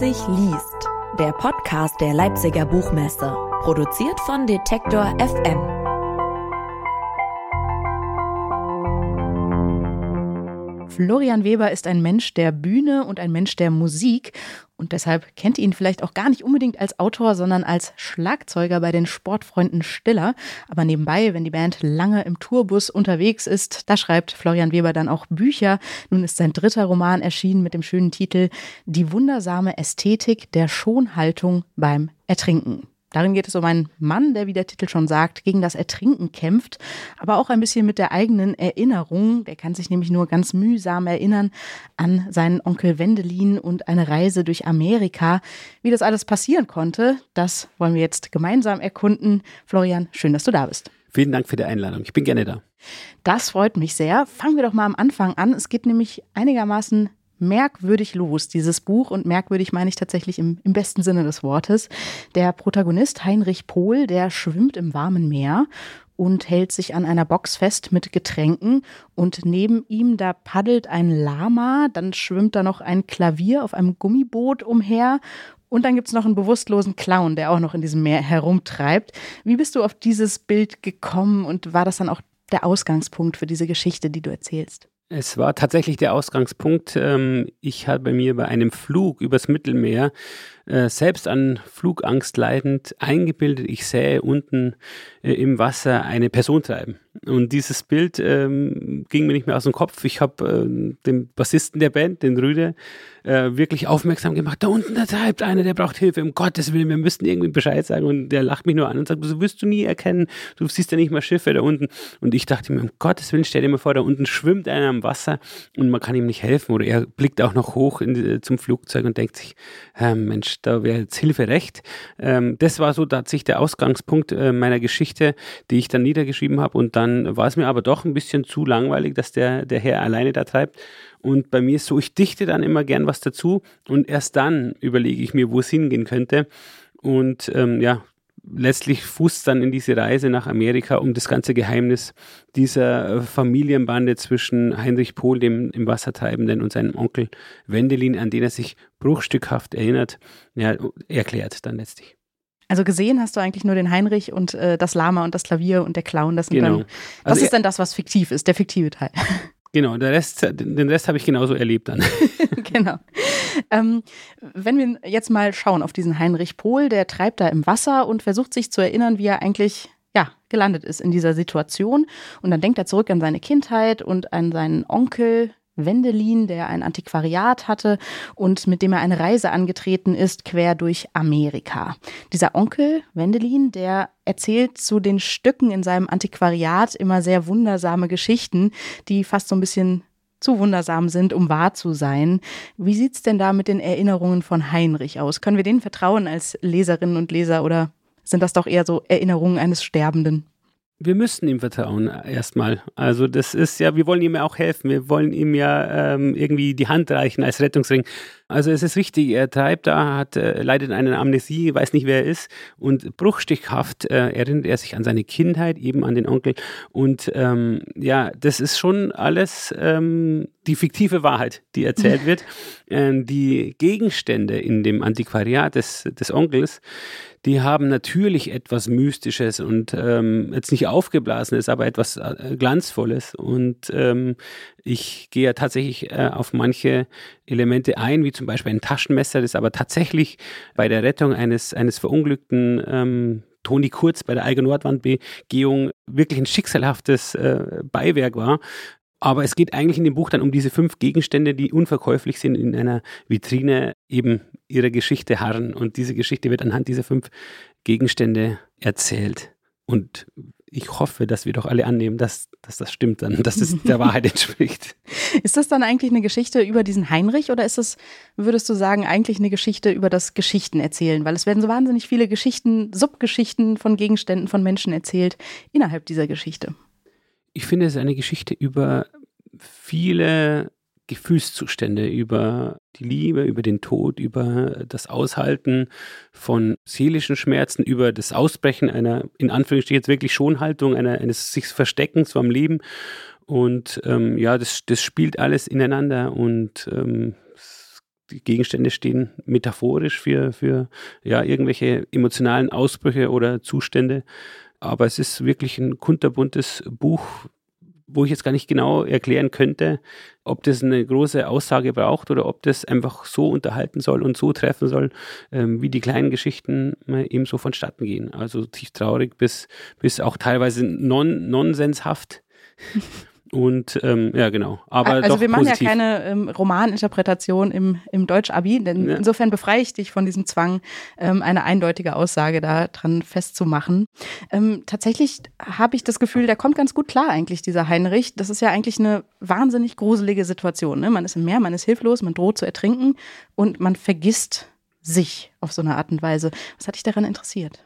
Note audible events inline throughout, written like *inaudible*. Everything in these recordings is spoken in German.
Leipzig liest. Der Podcast der Leipziger Buchmesse. Produziert von Detektor FM. Florian Weber ist ein Mensch der Bühne und ein Mensch der Musik und deshalb kennt ihr ihn vielleicht auch gar nicht unbedingt als Autor, sondern als Schlagzeuger bei den Sportfreunden Stiller. Aber nebenbei, wenn die Band lange im Tourbus unterwegs ist, da schreibt Florian Weber dann auch Bücher. Nun ist sein dritter Roman erschienen mit dem schönen Titel Die wundersame Ästhetik der Schonhaltung beim Ertrinken. Darin geht es um einen Mann, der, wie der Titel schon sagt, gegen das Ertrinken kämpft, aber auch ein bisschen mit der eigenen Erinnerung. Der kann sich nämlich nur ganz mühsam erinnern an seinen Onkel Wendelin und eine Reise durch Amerika. Wie das alles passieren konnte, das wollen wir jetzt gemeinsam erkunden. Florian, schön, dass du da bist. Vielen Dank für die Einladung. Ich bin gerne da. Das freut mich sehr. Fangen wir doch mal am Anfang an. Es geht nämlich einigermaßen merkwürdig los, dieses Buch. Und merkwürdig meine ich tatsächlich im, im besten Sinne des Wortes. Der Protagonist Heinrich Pohl, der schwimmt im warmen Meer und hält sich an einer Box fest mit Getränken und neben ihm da paddelt ein Lama, dann schwimmt da noch ein Klavier auf einem Gummiboot umher und dann gibt es noch einen bewusstlosen Clown, der auch noch in diesem Meer herumtreibt. Wie bist du auf dieses Bild gekommen und war das dann auch der Ausgangspunkt für diese Geschichte, die du erzählst? Es war tatsächlich der Ausgangspunkt. Ähm, ich habe mir bei einem Flug übers Mittelmeer äh, selbst an Flugangst leidend eingebildet, ich sähe unten äh, im Wasser eine Person treiben. Und dieses Bild ähm, ging mir nicht mehr aus dem Kopf. Ich habe äh, den Bassisten der Band, den Rüde, äh, wirklich aufmerksam gemacht. Da unten, da treibt einer, der braucht Hilfe. Um Gottes Willen, wir müssten irgendwie Bescheid sagen. Und der lacht mich nur an und sagt, so wirst du nie erkennen. Du siehst ja nicht mal Schiffe da unten. Und ich dachte mir, um Gottes Willen, stell dir mal vor, da unten schwimmt einer am Wasser und man kann ihm nicht helfen. Oder er blickt auch noch hoch die, zum Flugzeug und denkt sich, äh, Da wäre jetzt Hilfe recht. Ähm, das war so tatsächlich der Ausgangspunkt äh, meiner Geschichte, die ich dann niedergeschrieben habe. Und dann war es mir aber doch ein bisschen zu langweilig, dass der, der Herr alleine da treibt. Und bei mir ist so, ich dichte dann immer gern was dazu und erst dann überlege ich mir, wo es hingehen könnte. Und ähm, ja, letztlich fußt dann in diese Reise nach Amerika, um das ganze Geheimnis dieser äh, Familienbande zwischen Heinrich Pohl, dem im Wassertreibenden, und seinem Onkel Wendelin, an den er sich bruchstückhaft erinnert, ja, erklärt dann letztlich. Also gesehen hast du eigentlich nur den Heinrich und äh, das Lama und das Klavier und der Clown. Das, genau. dann, das also ist dann das, was fiktiv ist, der fiktive Teil. Genau, der Rest, den Rest habe ich genauso erlebt dann. *laughs* *laughs* genau. Ähm, wenn wir jetzt mal schauen auf diesen Heinrich Pohl, der treibt da im Wasser und versucht sich zu erinnern, wie er eigentlich ja, gelandet ist in dieser Situation. Und dann denkt er zurück an seine Kindheit und an seinen Onkel, Wendelin, der ein Antiquariat hatte und mit dem er eine Reise angetreten ist, quer durch Amerika. Dieser Onkel, Wendelin, der erzählt zu den Stücken in seinem Antiquariat immer sehr wundersame Geschichten, die fast so ein bisschen zu wundersam sind, um wahr zu sein. Wie sieht's denn da mit den Erinnerungen von Heinrich aus? Können wir denen vertrauen als Leserinnen und Leser oder sind das doch eher so Erinnerungen eines Sterbenden? Wir müssen ihm vertrauen erstmal. Also das ist ja, wir wollen ihm ja auch helfen. Wir wollen ihm ja ähm, irgendwie die Hand reichen als Rettungsring. Also es ist richtig, er treibt da, hat, äh, leidet an einer Amnesie, weiß nicht, wer er ist und bruchstichhaft äh, erinnert er sich an seine Kindheit, eben an den Onkel. Und ähm, ja, das ist schon alles ähm, die fiktive Wahrheit, die erzählt *laughs* wird. Ähm, die Gegenstände in dem Antiquariat des, des Onkels, die haben natürlich etwas Mystisches und ähm, jetzt nicht aufgeblasenes, aber etwas äh, Glanzvolles. Und ähm, ich gehe ja tatsächlich äh, auf manche Elemente ein, wie zum Beispiel ein Taschenmesser, das aber tatsächlich bei der Rettung eines, eines verunglückten ähm, Toni Kurz bei der Eiger Nordwandbegehung wirklich ein schicksalhaftes äh, Beiwerk war. Aber es geht eigentlich in dem Buch dann um diese fünf Gegenstände, die unverkäuflich sind, in einer Vitrine eben ihrer Geschichte harren. Und diese Geschichte wird anhand dieser fünf Gegenstände erzählt. Und ich hoffe, dass wir doch alle annehmen, dass, dass das stimmt dann, dass es der Wahrheit *laughs* entspricht. Ist das dann eigentlich eine Geschichte über diesen Heinrich oder ist das, würdest du sagen, eigentlich eine Geschichte über das Geschichten erzählen? Weil es werden so wahnsinnig viele Geschichten, Subgeschichten von Gegenständen, von Menschen erzählt innerhalb dieser Geschichte ich finde es eine Geschichte über viele Gefühlszustände, über die Liebe, über den Tod, über das Aushalten von seelischen Schmerzen, über das Ausbrechen einer, in Anführungsstrichen jetzt wirklich Schonhaltung, einer, eines sich Versteckens vom Leben. Und ähm, ja, das, das spielt alles ineinander und ähm, die Gegenstände stehen metaphorisch für, für ja, irgendwelche emotionalen Ausbrüche oder Zustände. Aber es ist wirklich ein kunterbuntes Buch, wo ich jetzt gar nicht genau erklären könnte, ob das eine große Aussage braucht oder ob das einfach so unterhalten soll und so treffen soll, ähm, wie die kleinen Geschichten äh, eben so vonstatten gehen. Also tief traurig bis, bis auch teilweise non nonsenshaft. *laughs* Und ähm, ja, genau. Aber also wir machen positiv. ja keine ähm, Romaninterpretation im, im Deutsch-Abi, denn Ja. insofern befreie ich dich von diesem Zwang, ähm, eine eindeutige Aussage da dran festzumachen. Ähm, tatsächlich habe ich das Gefühl, der kommt ganz gut klar eigentlich, dieser Heinrich. Das ist ja eigentlich eine wahnsinnig gruselige Situation. Ne? Man ist im Meer, man ist hilflos, man droht zu ertrinken und man vergisst sich auf so eine Art und Weise. Was hat dich daran interessiert?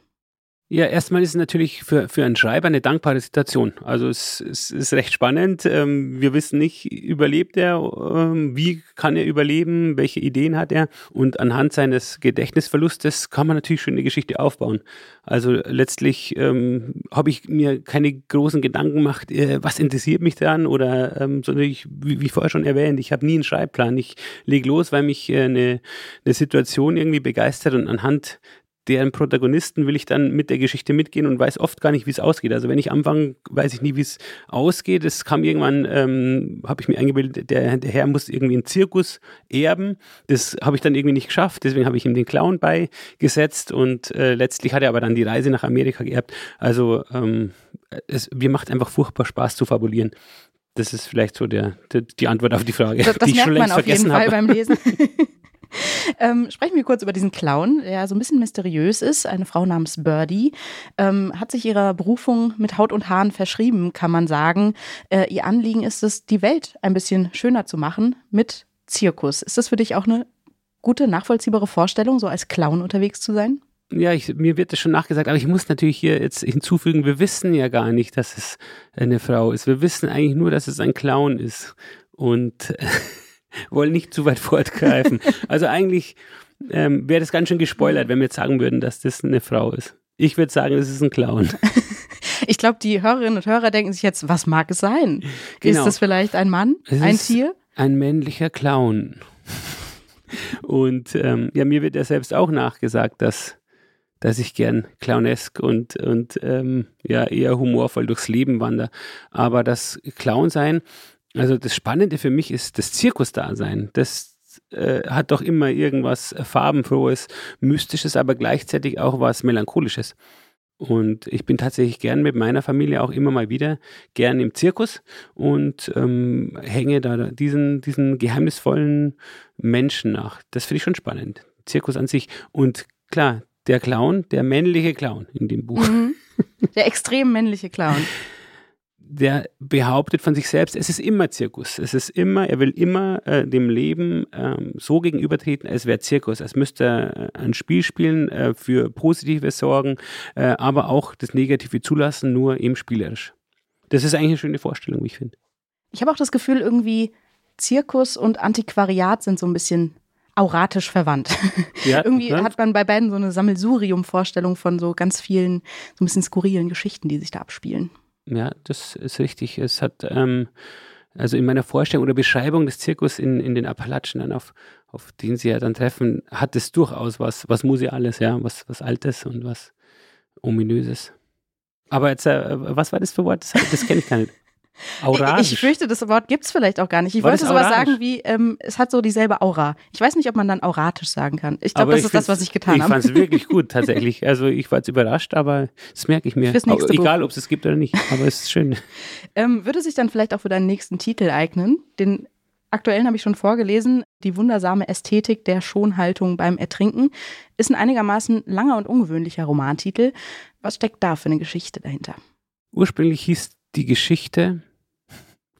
Ja, erstmal ist es natürlich für, für einen Schreiber eine dankbare Situation. Also es, es ist recht spannend. Ähm, wir wissen nicht, überlebt er, ähm, wie kann er überleben, welche Ideen hat er. Und anhand seines Gedächtnisverlustes kann man natürlich schon eine Geschichte aufbauen. Also letztlich ähm, habe ich mir keine großen Gedanken gemacht, äh, was interessiert mich daran oder, ähm, sondern ich, wie, wie vorher schon erwähnt, ich habe nie einen Schreibplan. Ich lege los, weil mich äh, eine, eine Situation irgendwie begeistert und anhand deren Protagonisten will ich dann mit der Geschichte mitgehen und weiß oft gar nicht, wie es ausgeht. Also wenn ich anfange, weiß ich nie, wie es ausgeht. Es kam irgendwann, ähm, habe ich mir eingebildet, der, der Herr muss irgendwie einen Zirkus erben. Das habe ich dann irgendwie nicht geschafft. Deswegen habe ich ihm den Clown beigesetzt und äh, letztlich hat er aber dann die Reise nach Amerika geerbt. Also ähm, es, mir macht einfach furchtbar Spaß zu fabulieren. Das ist vielleicht so der, der die Antwort auf die Frage, Das, das die ich schon längst vergessen Fall habe. beim Lesen. *laughs* *laughs* ähm, sprechen wir kurz über diesen Clown, der so ein bisschen mysteriös ist. Eine Frau namens Birdie ähm, hat sich ihrer Berufung mit Haut und Haaren verschrieben, kann man sagen. Äh, ihr Anliegen ist es, die Welt ein bisschen schöner zu machen mit Zirkus. Ist das für dich auch eine gute, nachvollziehbare Vorstellung, so als Clown unterwegs zu sein? Ja, ich, mir wird das schon nachgesagt, aber ich muss natürlich hier jetzt hinzufügen, wir wissen ja gar nicht, dass es eine Frau ist. Wir wissen eigentlich nur, dass es ein Clown ist und *laughs* *laughs* wollen nicht zu weit fortgreifen. Also eigentlich ähm, wäre das ganz schön gespoilert, wenn wir jetzt sagen würden, dass das eine Frau ist. Ich würde sagen, das ist ein Clown. *laughs* Ich glaube, die Hörerinnen und Hörer denken sich jetzt, was mag es sein? Genau. Ist das vielleicht ein Mann, Es ein ist- Tier? Ein männlicher Clown. Und ähm, ja, mir wird ja selbst auch nachgesagt, dass, dass ich gern clownesk und, und ähm, ja, eher humorvoll durchs Leben wandere. Aber das Clown sein, also das Spannende für mich ist das Zirkusdasein. Das äh, hat doch immer irgendwas farbenfrohes, mystisches, aber gleichzeitig auch was melancholisches. Und ich bin tatsächlich gern mit meiner Familie auch immer mal wieder gern im Zirkus und ähm, hänge da diesen, diesen geheimnisvollen Menschen nach. Das finde ich schon spannend. Zirkus an sich. Und klar, der Clown, der männliche Clown in dem Buch, Mhm. *laughs* Der extrem männliche Clown. Der behauptet von sich selbst, es ist immer Zirkus. Es ist immer, er will immer äh, dem Leben ähm, so gegenübertreten, als wäre Zirkus, als müsste er ein Spiel spielen, äh, für positive sorgen, äh, aber auch das Negative zulassen, nur eben spielerisch. Das ist eigentlich eine schöne Vorstellung, wie ich finde. Ich habe auch das Gefühl, irgendwie Zirkus und Antiquariat sind so ein bisschen auratisch verwandt. *laughs* Ja, irgendwie ne? hat man bei beiden so eine Sammelsurium-Vorstellung von so ganz vielen, so ein bisschen skurrilen Geschichten, die sich da abspielen. Ja, das ist richtig. Es hat, ähm, also in meiner Vorstellung oder Beschreibung des Zirkus in, in den Appalachen, dann auf, auf den sie ja dann treffen, hat es durchaus was, was Museales, ja, was, was Altes und was Ominöses. Aber jetzt, äh, was war das für Wort? Das, das kenne ich gar nicht. Auratisch. Ich fürchte, das Wort gibt es vielleicht auch gar nicht. Ich War wollte sowas sagen wie, ähm, es hat so dieselbe Aura. Ich weiß nicht, ob man dann auratisch sagen kann. Ich glaube, Aber das ich ist das, was ich getan Ich habe. fand es wirklich gut, *laughs* tatsächlich. Also ich war jetzt überrascht, aber das merke ich mir. Fürs nächste Auch, egal, ob es es gibt oder nicht, aber es ist schön. *laughs* Ähm, würde sich dann vielleicht auch für deinen nächsten Titel eignen. Den aktuellen habe ich schon vorgelesen. Die wundersame Ästhetik der Schonhaltung beim Ertrinken ist ein einigermaßen langer und ungewöhnlicher Romantitel. Was steckt da für eine Geschichte dahinter? Ursprünglich hieß die Geschichte,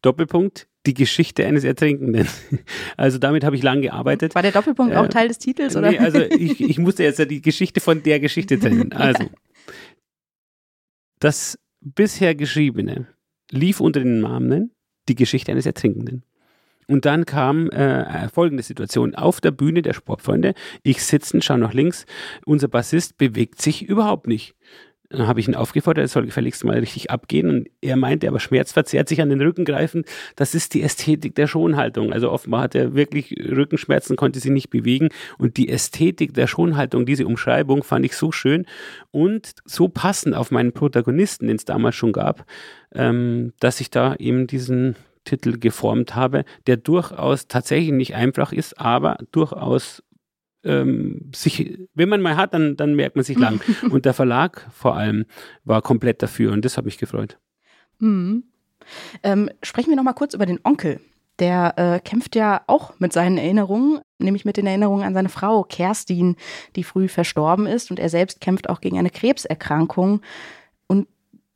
Doppelpunkt, die Geschichte eines Ertrinkenden. *laughs* Also damit habe ich lang gearbeitet. War der Doppelpunkt Äh, auch Teil des Titels? Oder? Nee, also ich, *laughs* ich musste jetzt ja die Geschichte von der Geschichte trennen. Also, das bisher Geschriebene lief unter den Namen die Geschichte eines Ertrinkenden. Und dann kam äh, folgende Situation. Auf der Bühne der Sportfreunde, ich sitzen, schaue nach links, unser Bassist bewegt sich überhaupt nicht. Dann habe ich ihn aufgefordert, er soll gefälligst mal richtig abgehen. Und er meinte aber schmerzverzerrt sich an den Rücken greifen. Das ist die Ästhetik der Schonhaltung. Also offenbar hat er wirklich Rückenschmerzen, konnte sich nicht bewegen. Und die Ästhetik der Schonhaltung, diese Umschreibung fand ich so schön und so passend auf meinen Protagonisten, den es damals schon gab, ähm, dass ich da eben diesen Titel geformt habe, der durchaus tatsächlich nicht einfach ist, aber durchaus ähm, sich, wenn man mal hat, dann, dann merkt man sich lang. *laughs* und der Verlag vor allem war komplett dafür und das hat mich gefreut. Mhm. Ähm, sprechen wir noch mal kurz über den Onkel. Der äh, kämpft ja auch mit seinen Erinnerungen, nämlich mit den Erinnerungen an seine Frau Kerstin, die früh verstorben ist. Und er selbst kämpft auch gegen eine Krebserkrankung. Und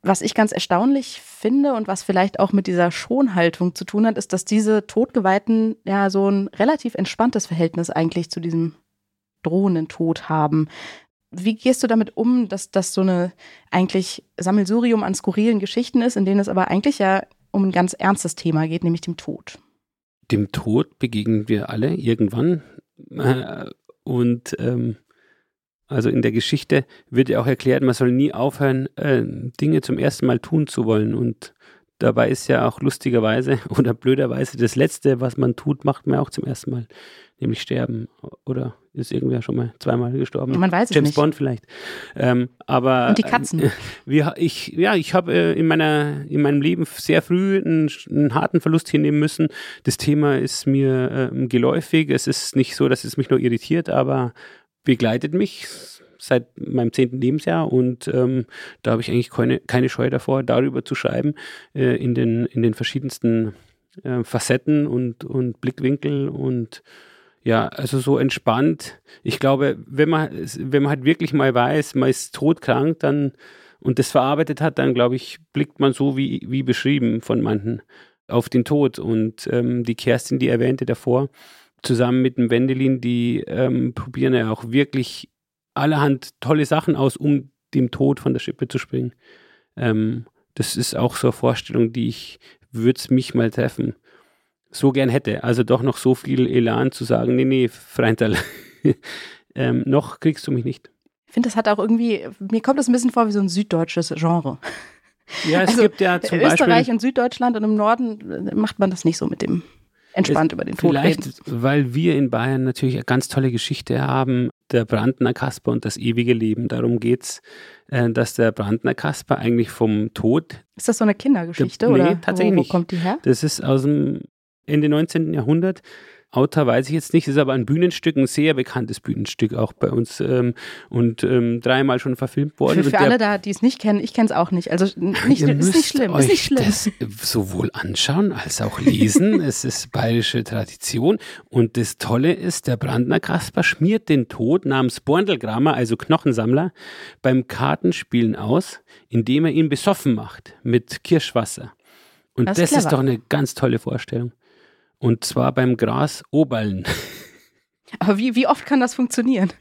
was ich ganz erstaunlich finde und was vielleicht auch mit dieser Schonhaltung zu tun hat, ist, dass diese Todgeweihten ja so ein relativ entspanntes Verhältnis eigentlich zu diesem drohenden Tod haben. Wie gehst du damit um, dass das so eine eigentlich Sammelsurium an skurrilen Geschichten ist, in denen es aber eigentlich ja um ein ganz ernstes Thema geht, nämlich dem Tod? Dem Tod begegnen wir alle irgendwann. Äh, und ähm, also in der Geschichte wird ja auch erklärt, man soll nie aufhören, äh, Dinge zum ersten Mal tun zu wollen. Und dabei ist ja auch lustigerweise *laughs* oder blöderweise das Letzte, was man tut, macht man auch zum ersten Mal nämlich sterben. Oder ist irgendwer schon mal zweimal gestorben? Man weiß es James nicht. Bond vielleicht. Ähm, aber Und die Katzen. Äh, *laughs* wir, ich, ja, ich habe äh, in meiner in meinem Leben sehr früh einen, einen, harten Verlust hinnehmen müssen. Das Thema ist mir äh, geläufig. Es ist nicht so, dass es mich nur irritiert, aber begleitet mich seit meinem zehnten Lebensjahr und ähm, da habe ich eigentlich keine, keine Scheu davor, darüber zu schreiben, äh, in, den, in den verschiedensten äh, Facetten und, und Blickwinkel und ja, also so entspannt. Ich glaube, wenn man, wenn man halt wirklich mal weiß, man ist todkrank, dann und das verarbeitet hat, dann glaube ich, blickt man so wie, wie beschrieben von manchen auf den Tod. Und ähm, die Kerstin, die erwähnte davor, zusammen mit dem Wendelin, die ähm, probieren ja auch wirklich allerhand tolle Sachen aus, um dem Tod von der Schippe zu springen. Ähm, das ist auch so eine Vorstellung, die ich, würde es mich mal treffen so gern hätte. Also doch noch so viel Elan zu sagen, nee, nee, Freintal, *laughs* ähm, noch kriegst du mich nicht. Ich finde, das hat auch irgendwie, mir kommt das ein bisschen vor wie so ein süddeutsches Genre. Ja, es also, gibt ja zum Österreich Beispiel, und Süddeutschland und im Norden macht man das nicht so mit dem entspannt es, über den Tod Vielleicht, reden. weil wir in Bayern natürlich eine ganz tolle Geschichte haben, der Brandner Kasper und das ewige Leben. Darum geht es, äh, dass der Brandner Kasper eigentlich vom Tod. Ist das so eine Kindergeschichte Der, nee, oder tatsächlich wo, wo kommt die her? Das ist aus dem Ende 19. Jahrhundert. Autor weiß ich jetzt nicht, ist aber ein Bühnenstück, ein sehr bekanntes Bühnenstück auch bei uns ähm, und ähm, dreimal schon verfilmt worden. Für, für alle da, die es nicht kennen, ich kenne es auch nicht. Also nicht, Ihr ist nicht schlimm, euch ist nicht schlimm. das sowohl anschauen als auch lesen. *laughs* es ist bayerische Tradition. Und das Tolle ist, der Brandner Kasper schmiert den Tod namens Borndelgrammer, also Knochensammler, beim Kartenspielen aus, indem er ihn besoffen macht mit Kirschwasser. Und Das das, ist ist clever. doch eine ganz tolle Vorstellung. Und zwar beim Gras Oberln. Aber wie, wie oft kann das funktionieren?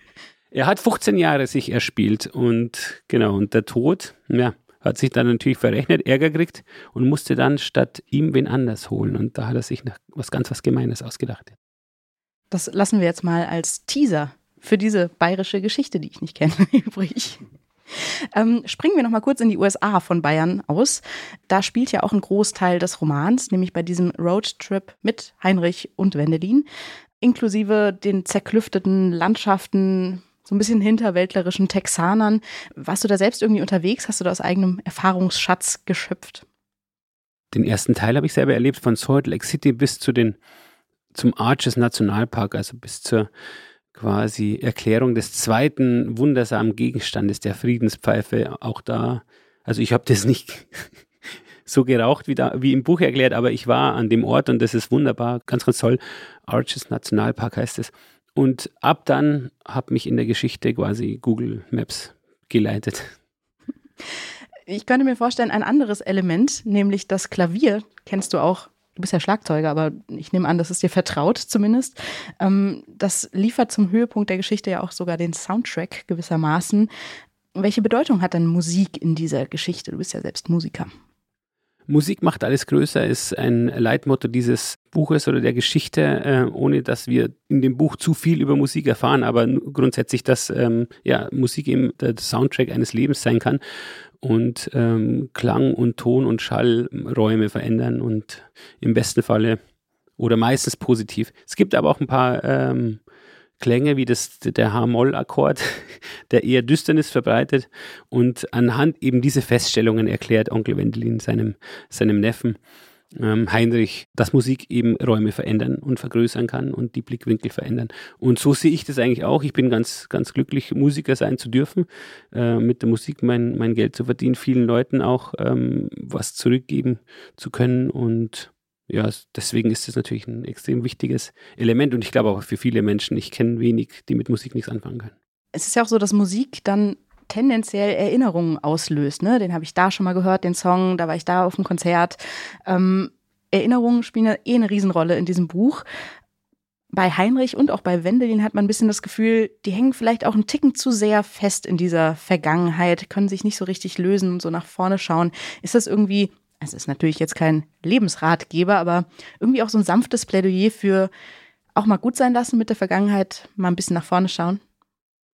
Er hat 15 Jahre sich erspielt und genau, und der Tod, ja, hat sich dann natürlich verrechnet, Ärger gekriegt und musste dann statt ihm wen anders holen. Und da hat er sich nach was ganz was Gemeines ausgedacht. Das lassen wir jetzt mal als Teaser für diese bayerische Geschichte, die ich nicht kenne, *laughs* übrig. Ähm, springen wir noch mal kurz in die USA von Bayern aus. Da spielt ja auch ein Großteil des Romans, nämlich bei diesem Roadtrip mit Heinrich und Wendelin, inklusive den zerklüfteten Landschaften, so ein bisschen hinterwäldlerischen Texanern. Warst du da selbst irgendwie unterwegs? Hast du da aus eigenem Erfahrungsschatz geschöpft? Den ersten Teil habe ich selber erlebt, von Salt Lake City bis zu den, zum Arches Nationalpark, also bis zur quasi Erklärung des zweiten wundersamen Gegenstandes der Friedenspfeife. Auch da, also ich habe das nicht *laughs* so geraucht wie, da, wie im Buch erklärt, aber ich war an dem Ort und das ist wunderbar, ganz, ganz toll. Arches Nationalpark heißt es. Und ab dann hat mich in der Geschichte quasi Google Maps geleitet. Ich könnte mir vorstellen, ein anderes Element, nämlich das Klavier, kennst du auch. Du bist ja Schlagzeuger, aber ich nehme an, das ist dir vertraut zumindest. Ähm, das liefert zum Höhepunkt der Geschichte ja auch sogar den Soundtrack gewissermaßen. Welche Bedeutung hat denn Musik in dieser Geschichte? Du bist ja selbst Musiker. Musik macht alles größer ist ein Leitmotto dieses Buches oder der Geschichte, äh, ohne dass wir in dem Buch zu viel über Musik erfahren, aber grundsätzlich, dass ähm, ja, Musik eben der Soundtrack eines Lebens sein kann und ähm, Klang und Ton und Schallräume verändern und im besten Falle oder meistens positiv. Es gibt aber auch ein paar ähm, Klänge wie das, der H-Moll-Akkord, *laughs* der eher Düsternis verbreitet und anhand eben diese Feststellungen erklärt Onkel Wendelin seinem, seinem Neffen Heinrich, dass Musik eben Räume verändern und vergrößern kann und die Blickwinkel verändern. Und so sehe ich das eigentlich auch. Ich bin ganz, ganz glücklich, Musiker sein zu dürfen, äh, mit der Musik mein, mein Geld zu verdienen, vielen Leuten auch ähm, was zurückgeben zu können und ja, deswegen ist es natürlich ein extrem wichtiges Element und ich glaube auch für viele Menschen, ich kenne wenig, die mit Musik nichts anfangen können. Es ist ja auch so, dass Musik dann tendenziell Erinnerungen auslöst. Ne? Den habe ich da schon mal gehört, den Song, da war ich da auf dem Konzert. Ähm, Erinnerungen spielen eh eine Riesenrolle in diesem Buch. Bei Heinrich und auch bei Wendelin hat man ein bisschen das Gefühl, die hängen vielleicht auch einen Ticken zu sehr fest in dieser Vergangenheit, können sich nicht so richtig lösen und so nach vorne schauen. Ist das irgendwie es ist natürlich jetzt kein Lebensratgeber, aber irgendwie auch so ein sanftes Plädoyer für auch mal gut sein lassen mit der Vergangenheit, mal ein bisschen nach vorne schauen.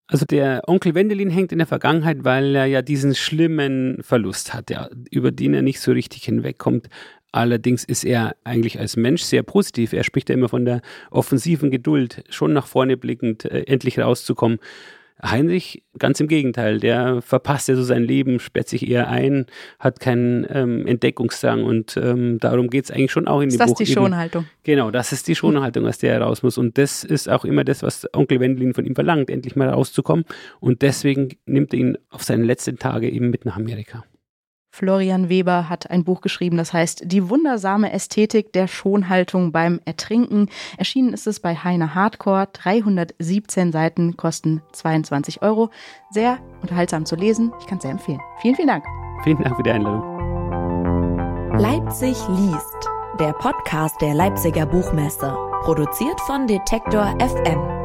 Also der Onkel Wendelin hängt in der Vergangenheit, weil er ja diesen schlimmen Verlust hat, ja, über den er nicht so richtig hinwegkommt. Allerdings ist er eigentlich als Mensch sehr positiv. Er spricht ja immer von der offensiven Geduld, schon nach vorne blickend, äh, endlich rauszukommen. Heinrich, ganz im Gegenteil, der verpasst ja so sein Leben, sperrt sich eher ein, hat keinen ähm, Entdeckungsdrang und ähm, darum geht es eigentlich schon auch in dem Buch. Ist das die Schonhaltung? Genau, das ist die Schonhaltung, aus der er raus muss und das ist auch immer das, was Onkel Wendelin von ihm verlangt, endlich mal rauszukommen und deswegen nimmt er ihn auf seine letzten Tage eben mit nach Amerika. Florian Weber hat ein Buch geschrieben, das heißt Die wundersame Ästhetik der Schonhaltung beim Ertrinken. Erschienen ist es bei Heine Hardcore. 317 Seiten kosten 22 Euro. Sehr unterhaltsam zu lesen. Ich kann es sehr empfehlen. Vielen, vielen Dank. Vielen Dank für die Einladung. Leipzig liest. Der Podcast der Leipziger Buchmesse. Produziert von Detektor FM.